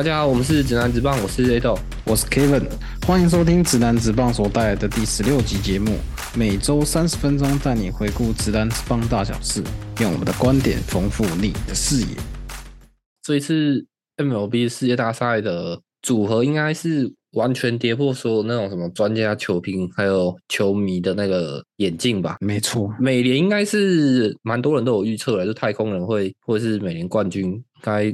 大家好，我们是指南直棒，我是 A 豆。我是 Kevin，欢迎收听指南直棒所带来的第十六集节目，每周三十分钟带你回顾直男直棒大小事，用我们的观点丰富你的视野。这一次 MLB 世界大赛的组合应该是完全跌破所有那种什么专家、球评还有球迷的那个眼镜吧。没错，美联应该是蛮多人都有预测了，就太空人会或者是美联冠军，该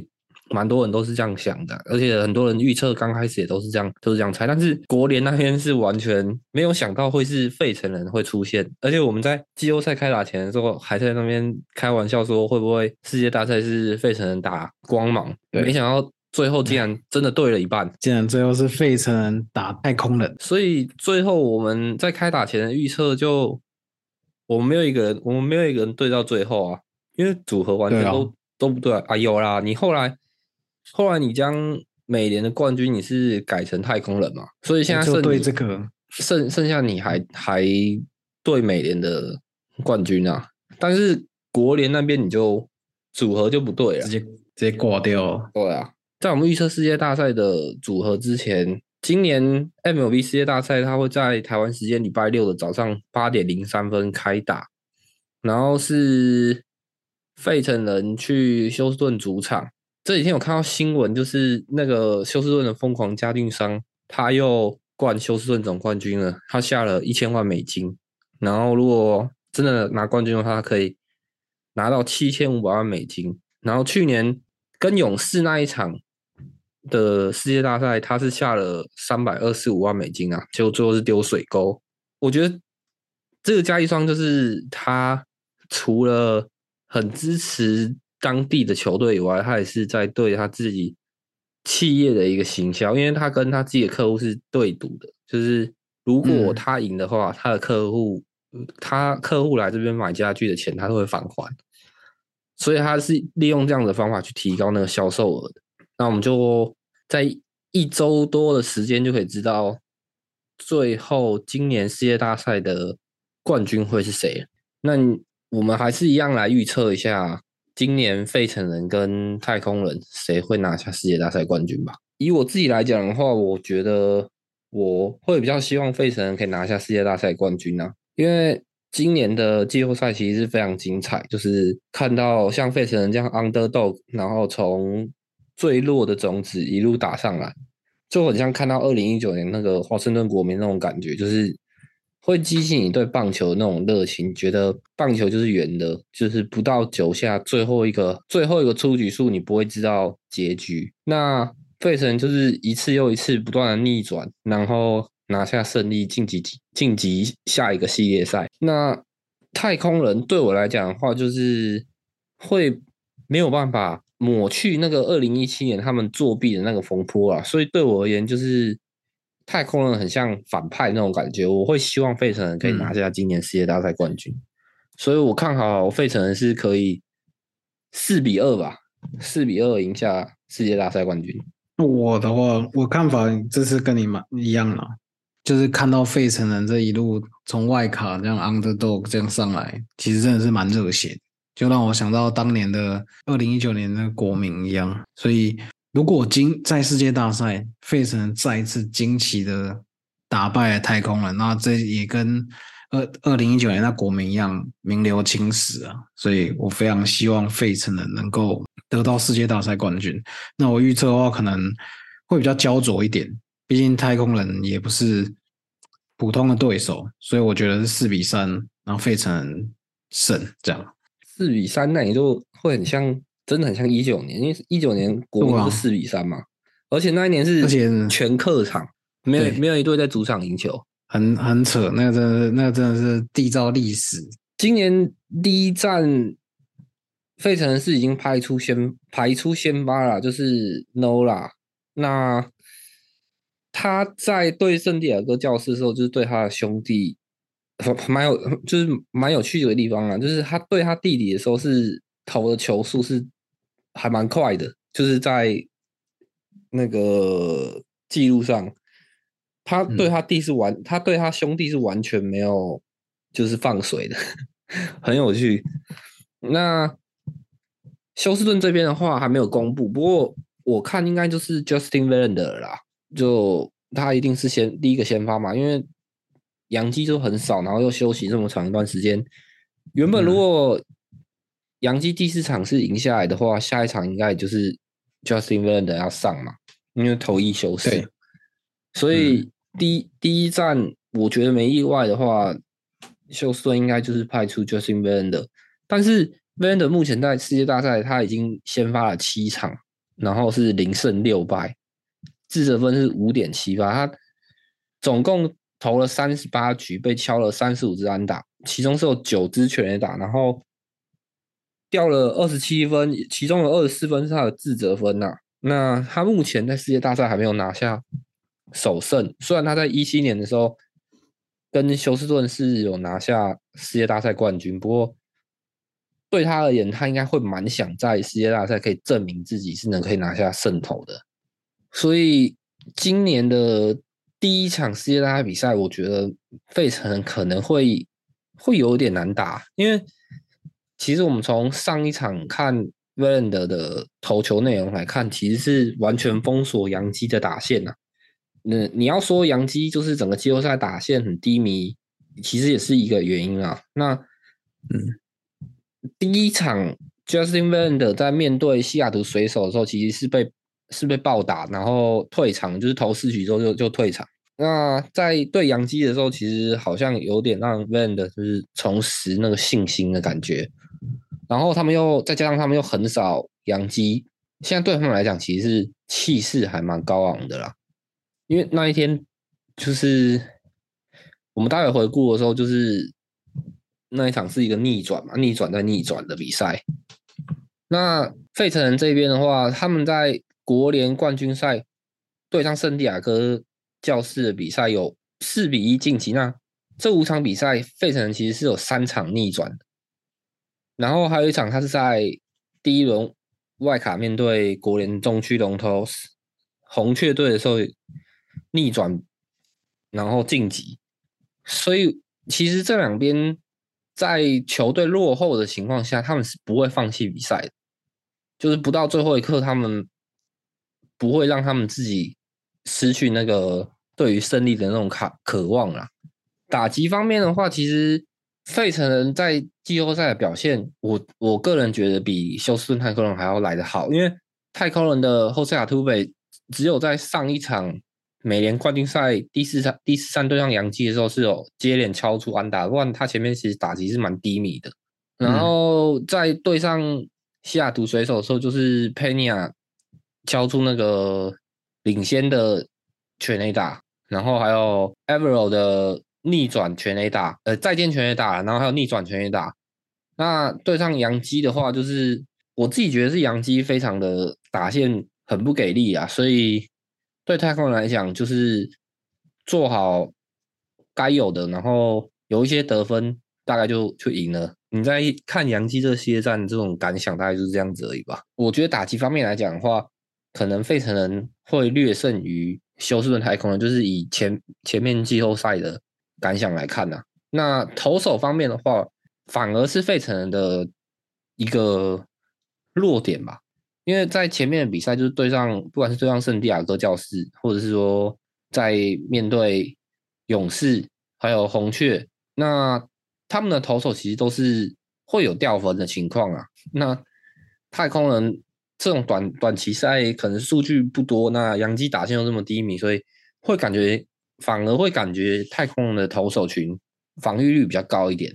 蛮多人都是这样想的，而且很多人预测刚开始也都是这样，都是这样猜。但是国联那边是完全没有想到会是费城人会出现，而且我们在季后赛开打前的时候还在那边开玩笑说会不会世界大赛是费城人打光芒，没想到最后竟然真的对了一半。竟然最后是费城人打太空人，所以最后我们在开打前的预测就，我们没有一个人，我们没有一个人对到最后啊，因为组合完全都、都不对啊。啊有啦，你后来后来你将美联的冠军你是改成太空人嘛，所以现在剩对这个剩剩下你还还对美联的冠军啊，但是国联那边你就组合就不对了直。接直接挂掉了。对啊，在我们预测世界大赛的组合之前，今年 MLB 世界大赛它会在台湾时间礼拜六的早上八点零三分开打，然后是费城人去休斯顿主场。这几天有看到新闻，就是那个休斯顿的疯狂家军商，他又冠休斯顿总冠军了，他下了一千万美金，然后如果真的拿冠军的话，他可以拿到七千五百万美金。然后去年跟勇士那一场的世界大赛，他是下了三百二十五万美金啊，结果最后是丢水沟。我觉得这个加一双就是他除了很支持当地的球队以外，他也是在对他自己企业的一个行销，因为他跟他自己的客户是对赌的，就是如果嗯他赢的话，他的客户他客户来这边买家具的钱，他都会返还。所以他是利用这样的方法去提高那个销售额的。那我们就在一周多的时间就可以知道，最后今年世界大赛的冠军会是谁。那我们还是一样来预测一下，今年费城人跟太空人谁会拿下世界大赛冠军吧。以我自己来讲的话，我觉得我会比较希望费城人可以拿下世界大赛冠军啊，因为今年的季后赛其实是非常精彩，就是看到像费城人这样 underdog，然后从最弱的种子一路打上来，就很像看到二零一九年那个华盛顿国民那种感觉，就是会激起你对棒球的那种热情，觉得棒球就是圆的，就是不到九下最后一个最后一个出局数，你不会知道结局。那费城就是一次又一次不断的逆转，然后拿下胜利，晋级晋级下一个系列赛。那太空人对我来讲的话，就是会没有办法抹去那个二零一七年他们作弊的那个风波啊，所以对我而言，就是太空人很像反派那种感觉。我会希望费城人可以拿下今年世界大赛冠军，所以我看好费城人是可以四比二吧，四比二赢下世界大赛冠军。我的话，我看法这次跟你蛮一样啦，就是看到费城人这一路从外卡这样 underdog 这样上来，其实真的是蛮热血，就让我想到当年的二零一九年的国民一样。所以，如果今在世界大赛费城再一次惊奇的打败了太空人，那这也跟二二零一九年那国民一样名留青史啊。所以我非常希望费城人能够得到世界大赛冠军。那我预测的话，可能会比较焦灼一点，毕竟太空人也不是普通的对手，所以我觉得是四比三，然后费城胜这样。四比三，那你就会很像，真的很像一九年，因为一九年国民是四比三嘛，而且那一年是全客场，没有没有一队在主场赢球。很很扯，那个真的是，那个真的是缔造历史。今年第一站，费城是已经排出先排出先发了，就是 Nola。那他在对圣地亚哥教士的时候，就是对他的兄弟，蛮有就是蛮有趣的地方啊，就是他对他弟弟的时候是投的球数是还蛮快的，就是在那个记录上，他对嗯他弟是完，他对他兄弟是完全没有就是放水的，很有趣。那休斯顿这边的话还没有公布，不过我看应该就是 Justin Verlander 啦，就他一定是先第一个先发嘛，因为杨基就很少，然后又休息这么长一段时间。原本如果杨基第四场是赢下来的话，下一场应该就是 Justin Verlander 要上嘛，因为投一休四，所以第第一站我觉得没意外的话，休斯顿应该就是派出 Justin Verlander，但是 Verlander 目前在世界大赛他已经先发了七场。然后是零胜六败，自责分是五点七八。他总共投了三十八局，被敲了三十五支安打，其中是有九支全垒打，然后掉了二十七分，其中有二十四分是他的自责分呐。那他目前在世界大赛还没有拿下首胜，虽然他在一七年的时候跟休斯顿是有拿下世界大赛冠军，不过。对他而言，他应该会蛮想在世界大赛可以证明自己是能可以拿下胜投的。所以今年的第一场世界大赛比赛，我觉得费城可能会会有点难打，因为其实我们从上一场看 v a l a n d 的投球内容来看，其实是完全封锁杨基的打线呐。那你要说杨基就是整个季后赛打线很低迷，其实也是一个原因啊。那嗯。第一场，Justin Verlander 在面对西雅图水手的时候，其实是被是被暴打，然后退场，就是投四局之后就就退场。那在对杨基的时候，其实好像有点让 Verlander 就是重拾那个信心的感觉。然后他们又再加上他们又很少杨基，现在对他们来讲，其实是气势还蛮高昂的啦。因为那一天就是我们待会回顾的时候，就是。那一场是一个逆转嘛，逆转再逆转的比赛。那费城人这边的话，他们在国联冠军赛对上圣地亚哥教士的比赛有四比一晋级。那这五场比赛，费城人其实是有三场逆转的，然后还有一场他是在第一轮外卡面对国联中区龙头红雀队的时候逆转，然后晋级。所以其实这两边。在球队落后的情况下，他们是不会放弃比赛的，就是不到最后一刻，他们不会让他们自己失去那个对于胜利的那种渴渴望啦。打击方面的话，其实费城人在季后赛的表现，我我个人觉得比休斯顿太空人还要来得好，因为太空人的后塞亚突北只有在上一场。美联冠军赛第四场第四三对上杨基的时候是有接连敲出安打，不然他前面其实打击是蛮低迷的。然后在对上西雅图水手的时候，就是佩尼亚敲出那个领先的全垒打，然后还有 Evero 的逆转全垒打，呃，再见全垒打，然后还有逆转全垒打。那对上杨基的话，就是我自己觉得是杨基非常的打线很不给力啊，所以。对太空人来讲，就是做好该有的，然后有一些得分，大概就就赢了。你在看杨基这系列战这种感想，大概就是这样子而已吧。我觉得打击方面来讲的话，可能费城人会略胜于休斯顿太空人，就是以前前面季后赛的感想来看呢。那投手方面的话，反而是费城人的一个弱点吧。因为在前面的比赛，就是对上不管是对上圣地亚哥教士，或者是说在面对勇士还有红雀，那他们的投手其实都是会有掉分的情况啊。那太空人这种短短期赛可能数据不多，那杨基打线又这么低迷，所以会感觉反而会感觉太空人的投手群 防御率比较高一点。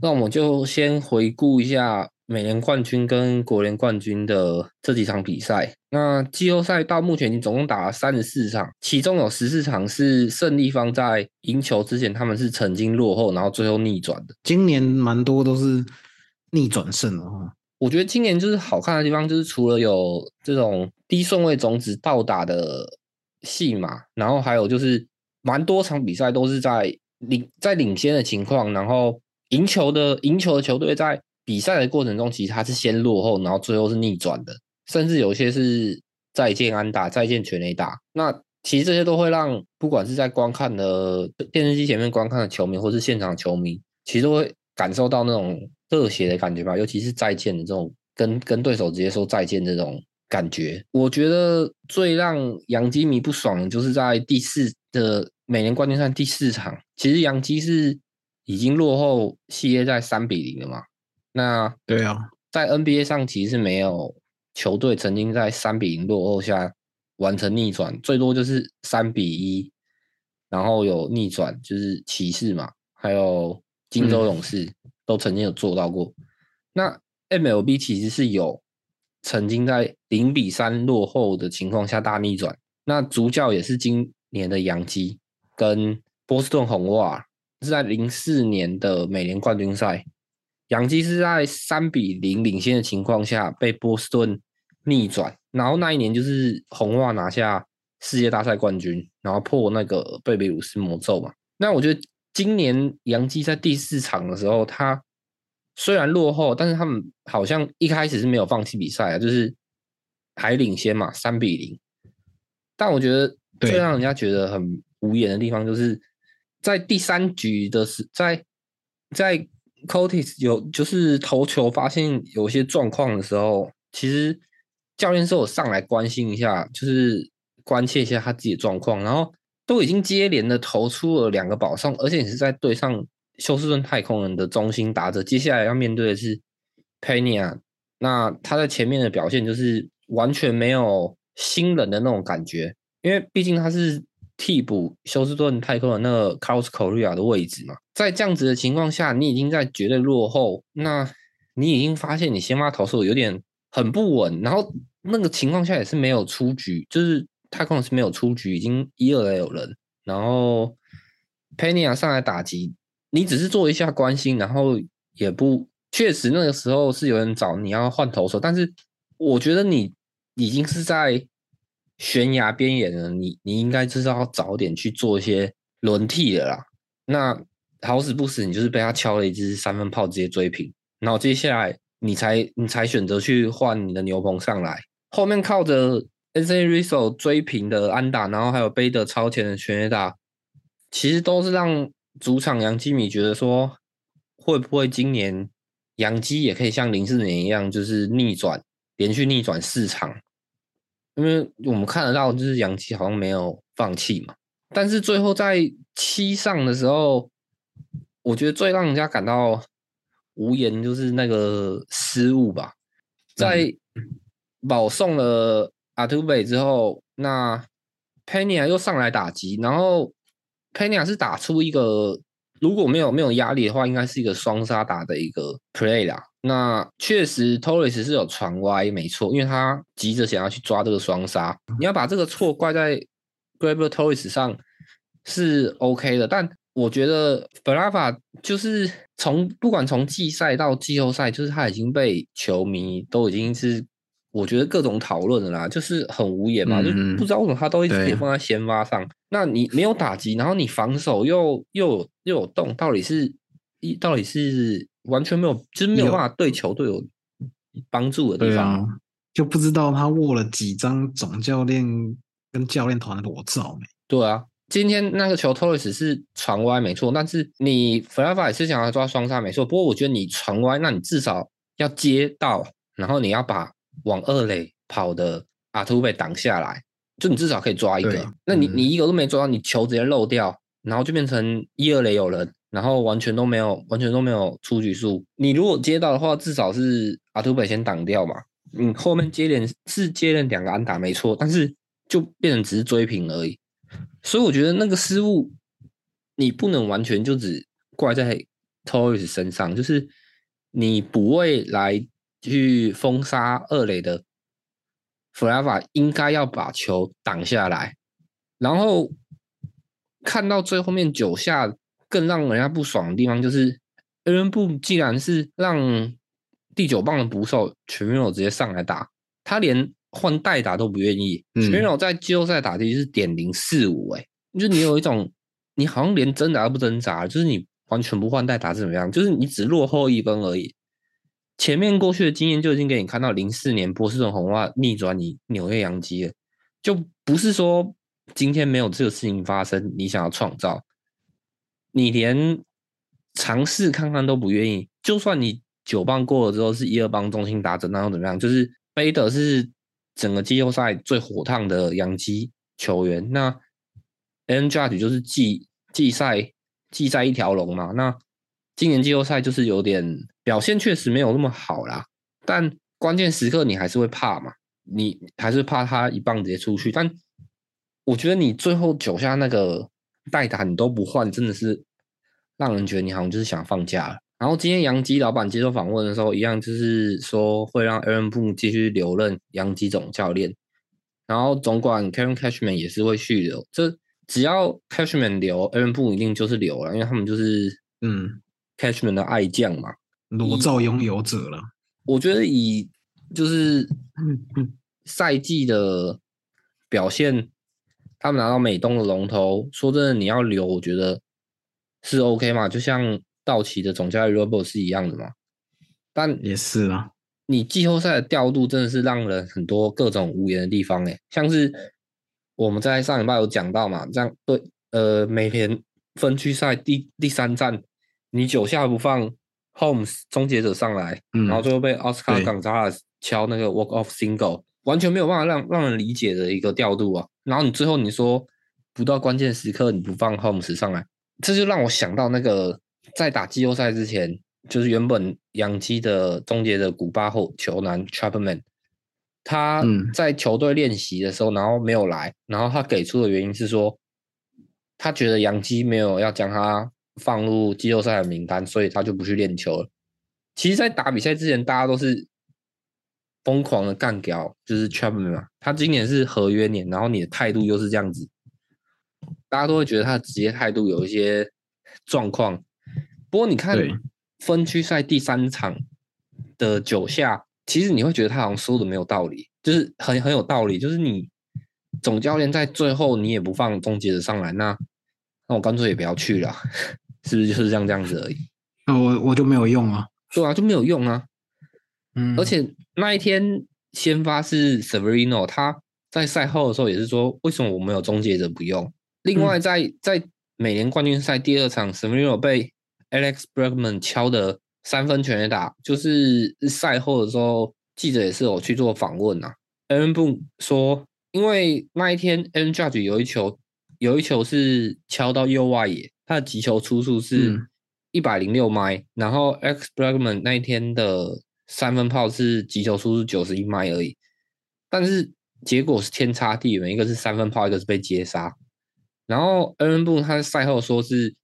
那我们就先回顾一下。美联冠军跟国联冠军的这几场比赛，那季后赛到目前已经总共打了三十四场，其中有十四场是胜利方在赢球之前他们是曾经落后，然后最后逆转的。今年蛮多都是逆转胜的哈。我觉得今年就是好看的地方，就是除了有这种低顺位种子倒打的戏码，然后还有就是蛮多场比赛都是在领在领先的情况，然后赢球的赢球的球队在。比赛的过程中，其实他是先落后，然后最后是逆转的，甚至有些是再见安打、再见全垒打。那其实这些都会让不管是在观看的电视机前面观看的球迷，或是现场球迷，其实都会感受到那种热血的感觉吧。尤其是再见的这种跟跟对手直接说再见这种感觉。我觉得最让洋基迷不爽的就是在第四的美联冠军赛第四场，其实杨基是已经落后系列在三比零了嘛。那对啊，在 NBA 上其实是没有球队曾经在三比零落后下完成逆转，最多就是三比一，然后有逆转，就是骑士嘛，还有金州勇士都曾经有做到过。那 MLB 其实是有曾经在零比三落后的情况下大逆转，那主教也是今年的杨基跟波士顿红袜，是在零四年的美联冠军赛。杨基是在三比零领先的情况下被波士顿逆转，然后那一年就是红袜拿下世界大赛冠军，然后破那个贝比鲁斯魔咒嘛。那我觉得今年杨基在第四场的时候，他虽然落后，但是他们好像一开始是没有放弃比赛啊，就是还领先嘛，三比零。但我觉得最让人家觉得很无言的地方，就是在第三局的时，在在。Cotis 有就是投球发现有些状况的时候，其实教练是有上来关心一下，就是关切一下他自己的状况。然后都已经接连的投出了两个保送，而且你是在对上休斯顿太空人的中心打者，接下来要面对的是 Pena。那他在前面的表现就是完全没有新人的那种感觉，因为毕竟他是。替补休斯顿太空的那个 Carlos Correa 的位置嘛，在这样子的情况下，你已经在绝对落后，那你已经发现你先发投手有点很不稳，然后那个情况下也是没有出局，就是太空是没有出局，已经一二垒有人，然后 Pena 上来打击，你只是做一下关心，然后也不确实那个时候是有人找你要换投手，但是我觉得你已经是在。悬崖边缘呢你，你应该就是要早点去做一些轮替的啦。那好死不死，你就是被他敲了一支三分炮，直接追平。然后接下来你才你才选择去换你的牛棚上来，后面靠着 S A Rizzo 追平的安打，然后还有背的超前的全垒打，其实都是让主场杨基米觉得说，会不会今年杨基也可以像零四年一样，就是逆转，连续逆转四场。因为我们看得到，就是杨基好像没有放弃嘛，但是最后在七上的时候，我觉得最让人家感到无言就是那个失误吧，在保送了阿图贝之后，那佩尼亚又上来打击，然后佩尼亚是打出一个如果没有没有压力的话，应该是一个双杀打的一个 play 啦。那确实，Torres 是有传歪，没错，因为他急着想要去抓这个双杀。你要把这个错怪在 g r a b e r Torres 上是 OK 的，但我觉得 b r a v a 就是从不管从季赛到季后赛，就是他已经被球迷都已经是我觉得各种讨论的啦，就是很无言嘛，就不知道为什么他都一直放在先发上。那你没有打击，然后你防守又又有又有动，到底是一到底是？完全没有，就是没有办法对球队有帮助的地方，就不知道他握了几张总教练跟教练团的裸照没？对啊，今天那个球 Torres 是传歪没错，但是你 f l a v a 也是想要抓双杀没错，不过我觉得你传歪，那你至少要接到，然后你要把往二垒跑的阿图贝挡下来，就你至少可以抓一个。那你你一个都没抓到，你球直接漏掉，然后就变成一二垒有人。然后完全都没有，完全都没有出局数。你如果接到的话，至少是阿图北先挡掉嘛。嗯，后面接连是接连两个安打没错，但是就变成只是追平而已。所以我觉得那个失误，你不能完全就只怪在 Torres 身上，就是你补位来去封杀二垒的 a v a 应该要把球挡下来。然后看到最后面九下。更让人家不爽的地方就是恩恩布既然是让第九棒的捕手全面直接上来打，他连换代打都不愿意。全面在季后赛打的是点零四五，哎，就你有一种你好像连挣扎都不挣扎，就是你完全不换代打是怎么样？就是你只落后一分而已。前面过去的经验就已经给你看到零四年波士顿红袜逆转你纽约洋基了，就不是说今天没有这个事情发生，你想要创造。你连尝试看看都不愿意，就算你九棒过了之后是一二棒中心打者，那又怎么样？就是贝德是整个季后赛最火烫的洋基球员。那 N Judge 就是季季赛季赛一条龙嘛。那今年季后赛就是有点表现确实没有那么好啦，但关键时刻你还是会怕嘛，你还是怕他一棒直接出去。但我觉得你最后九下那个代打你都不换，真的是让人觉得你好像就是想放假了。然后今天杨基老板接受访问的时候，一样就是说会让 Aaron Boone 继续留任杨基总教练，然后总管 Kevin Cashman 也是会续留。这只要 Cashman 留，Aaron Boone 一定就是留了，因为他们就是嗯 Cashman 的爱将嘛。裸照拥有者了。我觉得以就是赛季的表现，他们拿到美东的龙头，说真的，你要留，我觉得是 OK 嘛，就像道奇的总教练 Robo 是一样的嘛。但也是啊，你季后赛的调度真的是让人很多各种无言的地方诶，像是我们在上礼拜有讲到嘛，这样对呃美联分区赛第第三站，你九下不放 Holmes 终结者上来，嗯然后最后被奥斯卡对冈扎拉斯敲那个 walk off single，完全没有办法让让人理解的一个调度啊。然后你最后你说不到关键时刻你不放 Holmes 上来，这就让我想到那个在打季后赛之前，就是原本洋基的终结者古巴后球男 Chapman，他嗯在球队练习的时候，然后没有来，然后他给出的原因是说，他觉得杨基没有要将他放入季后赛的名单，所以他就不去练球了。其实，在打比赛之前，大家都是疯狂的干掉，就是 Chapman 嘛。他今年是合约年，然后你的态度又是这样子，大家都会觉得他的职业态度有一些状况。不过你看分区赛第三场的九下，其实你会觉得他好像输的没有道理，就是很很有道理，就是你总教练在最后你也不放终结者上来，那那我干脆也不要去了，是不是就是这样这样子而已？那 我我就没有用啊。对啊，就没有用啊。嗯，而且那一天先发是 Severino，他在赛后的时候也是说，为什么我们有终结者不用？另外在，在美联冠军赛第二场，Severino 被 Alex Bregman 敲的三分全垒打，就是赛后的时候，记者也是有去做访问啊。Aaron Boone 说，因为那一天 Aaron Judge 有一球，有一球是敲到右外野，他的击球出速是嗯一百零六迈，然后 X Blackman 那一天的三分炮是击球数是九十一迈而已，但是结果是天差地远，一个是三分炮，一个是被接杀。然后 Aaron Boone 他赛后说是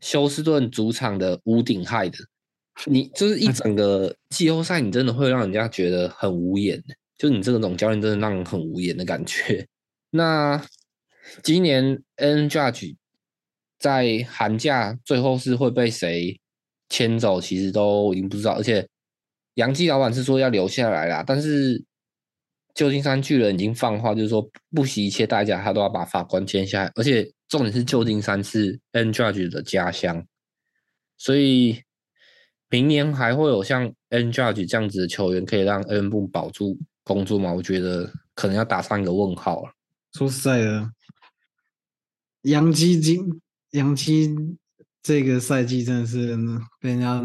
休斯顿主场的屋顶害的，你就是一 整个季后赛，你真的会让人家觉得很无言，就你这个总教练真的让人很无言的感觉。那今年 N Judge 在寒假最后是会被谁牵走，其实都已经不知道。而且杨基老板是说要留下来啦，但是旧金山巨人已经放话，就是说不惜一切代价，他都要把法官签下来。而且重点是旧金山是 N Judge 的家乡，所以明年还会有像 N Judge 这样子的球员可以让 N 部保住工作吗？我觉得可能要打上一个问号了。说实在的，杨基今杨七这个赛季真的是被人家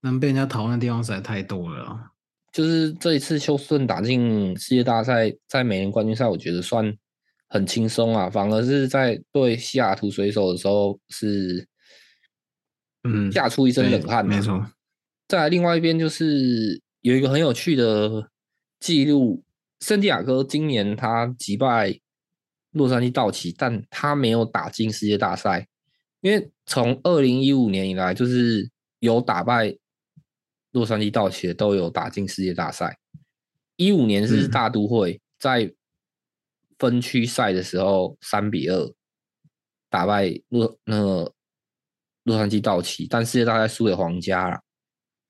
能被人家讨论的地方实在太多了啊。就是这一次休斯顿打进世界大赛，在美联冠军赛，我觉得算很轻松啊。反而是在对西雅图水手的时候，是嗯，吓出一身冷汗、啊没。错，再来，另外一边就是有一个很有趣的记录，圣地亚哥今年他击败洛杉矶道奇，但他没有打进世界大赛，因为从二零一五年以来，就是有打败洛杉矶道奇的都有打进世界大赛。一五年是嗯大都会在分区赛的时候三比二打败洛那个洛杉矶道奇，但世界大赛输给皇家了。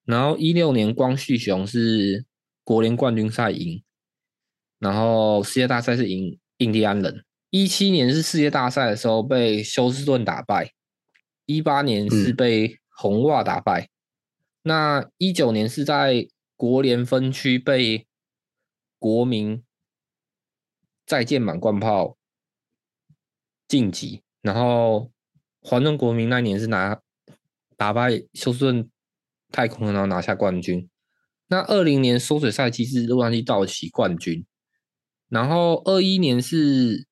然后一六年光绪雄是国联冠军赛赢，然后世界大赛是赢印第安人。一七年是世界大赛的时候被休斯顿打败，一八年是嗯被红袜打败，那一九年是在国联分区被国民再见满贯炮晋级，然后环中国民那年是拿打败休斯顿太空人，然后拿下冠军。那二零年缩水赛季是洛杉矶道奇冠军，然后二一年是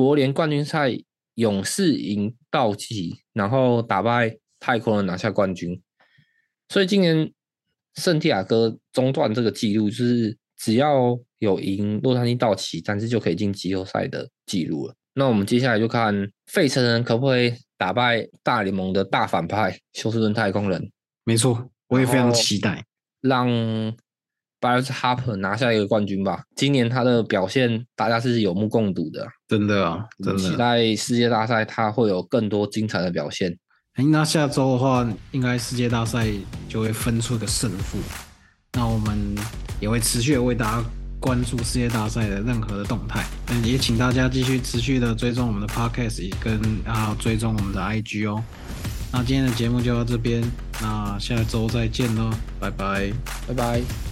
国联冠军赛，勇士赢道奇，然后打败太空人拿下冠军。所以今年圣地亚哥中断这个记录，就是只要有赢洛杉矶道奇，但是就可以进季后赛的记录了。那我们接下来就看费城人可不可以打败大联盟的大反派休斯顿太空人。没错，我也非常期待，让 Bryce Harper 拿下一个冠军吧。今年他的表现大家是有目共睹的，真的啊，真的期。待世界大赛他会有更多精彩的表现。哎，那下周的话，应该世界大赛就会分出个胜负。那我们也会持续的为大家关注世界大赛的任何的动态。嗯，也请大家继续持续的追踪我们的 podcast，跟啊追踪我们的 IG 哦。那今天的节目就到这边，那下周再见喽，拜拜。拜拜。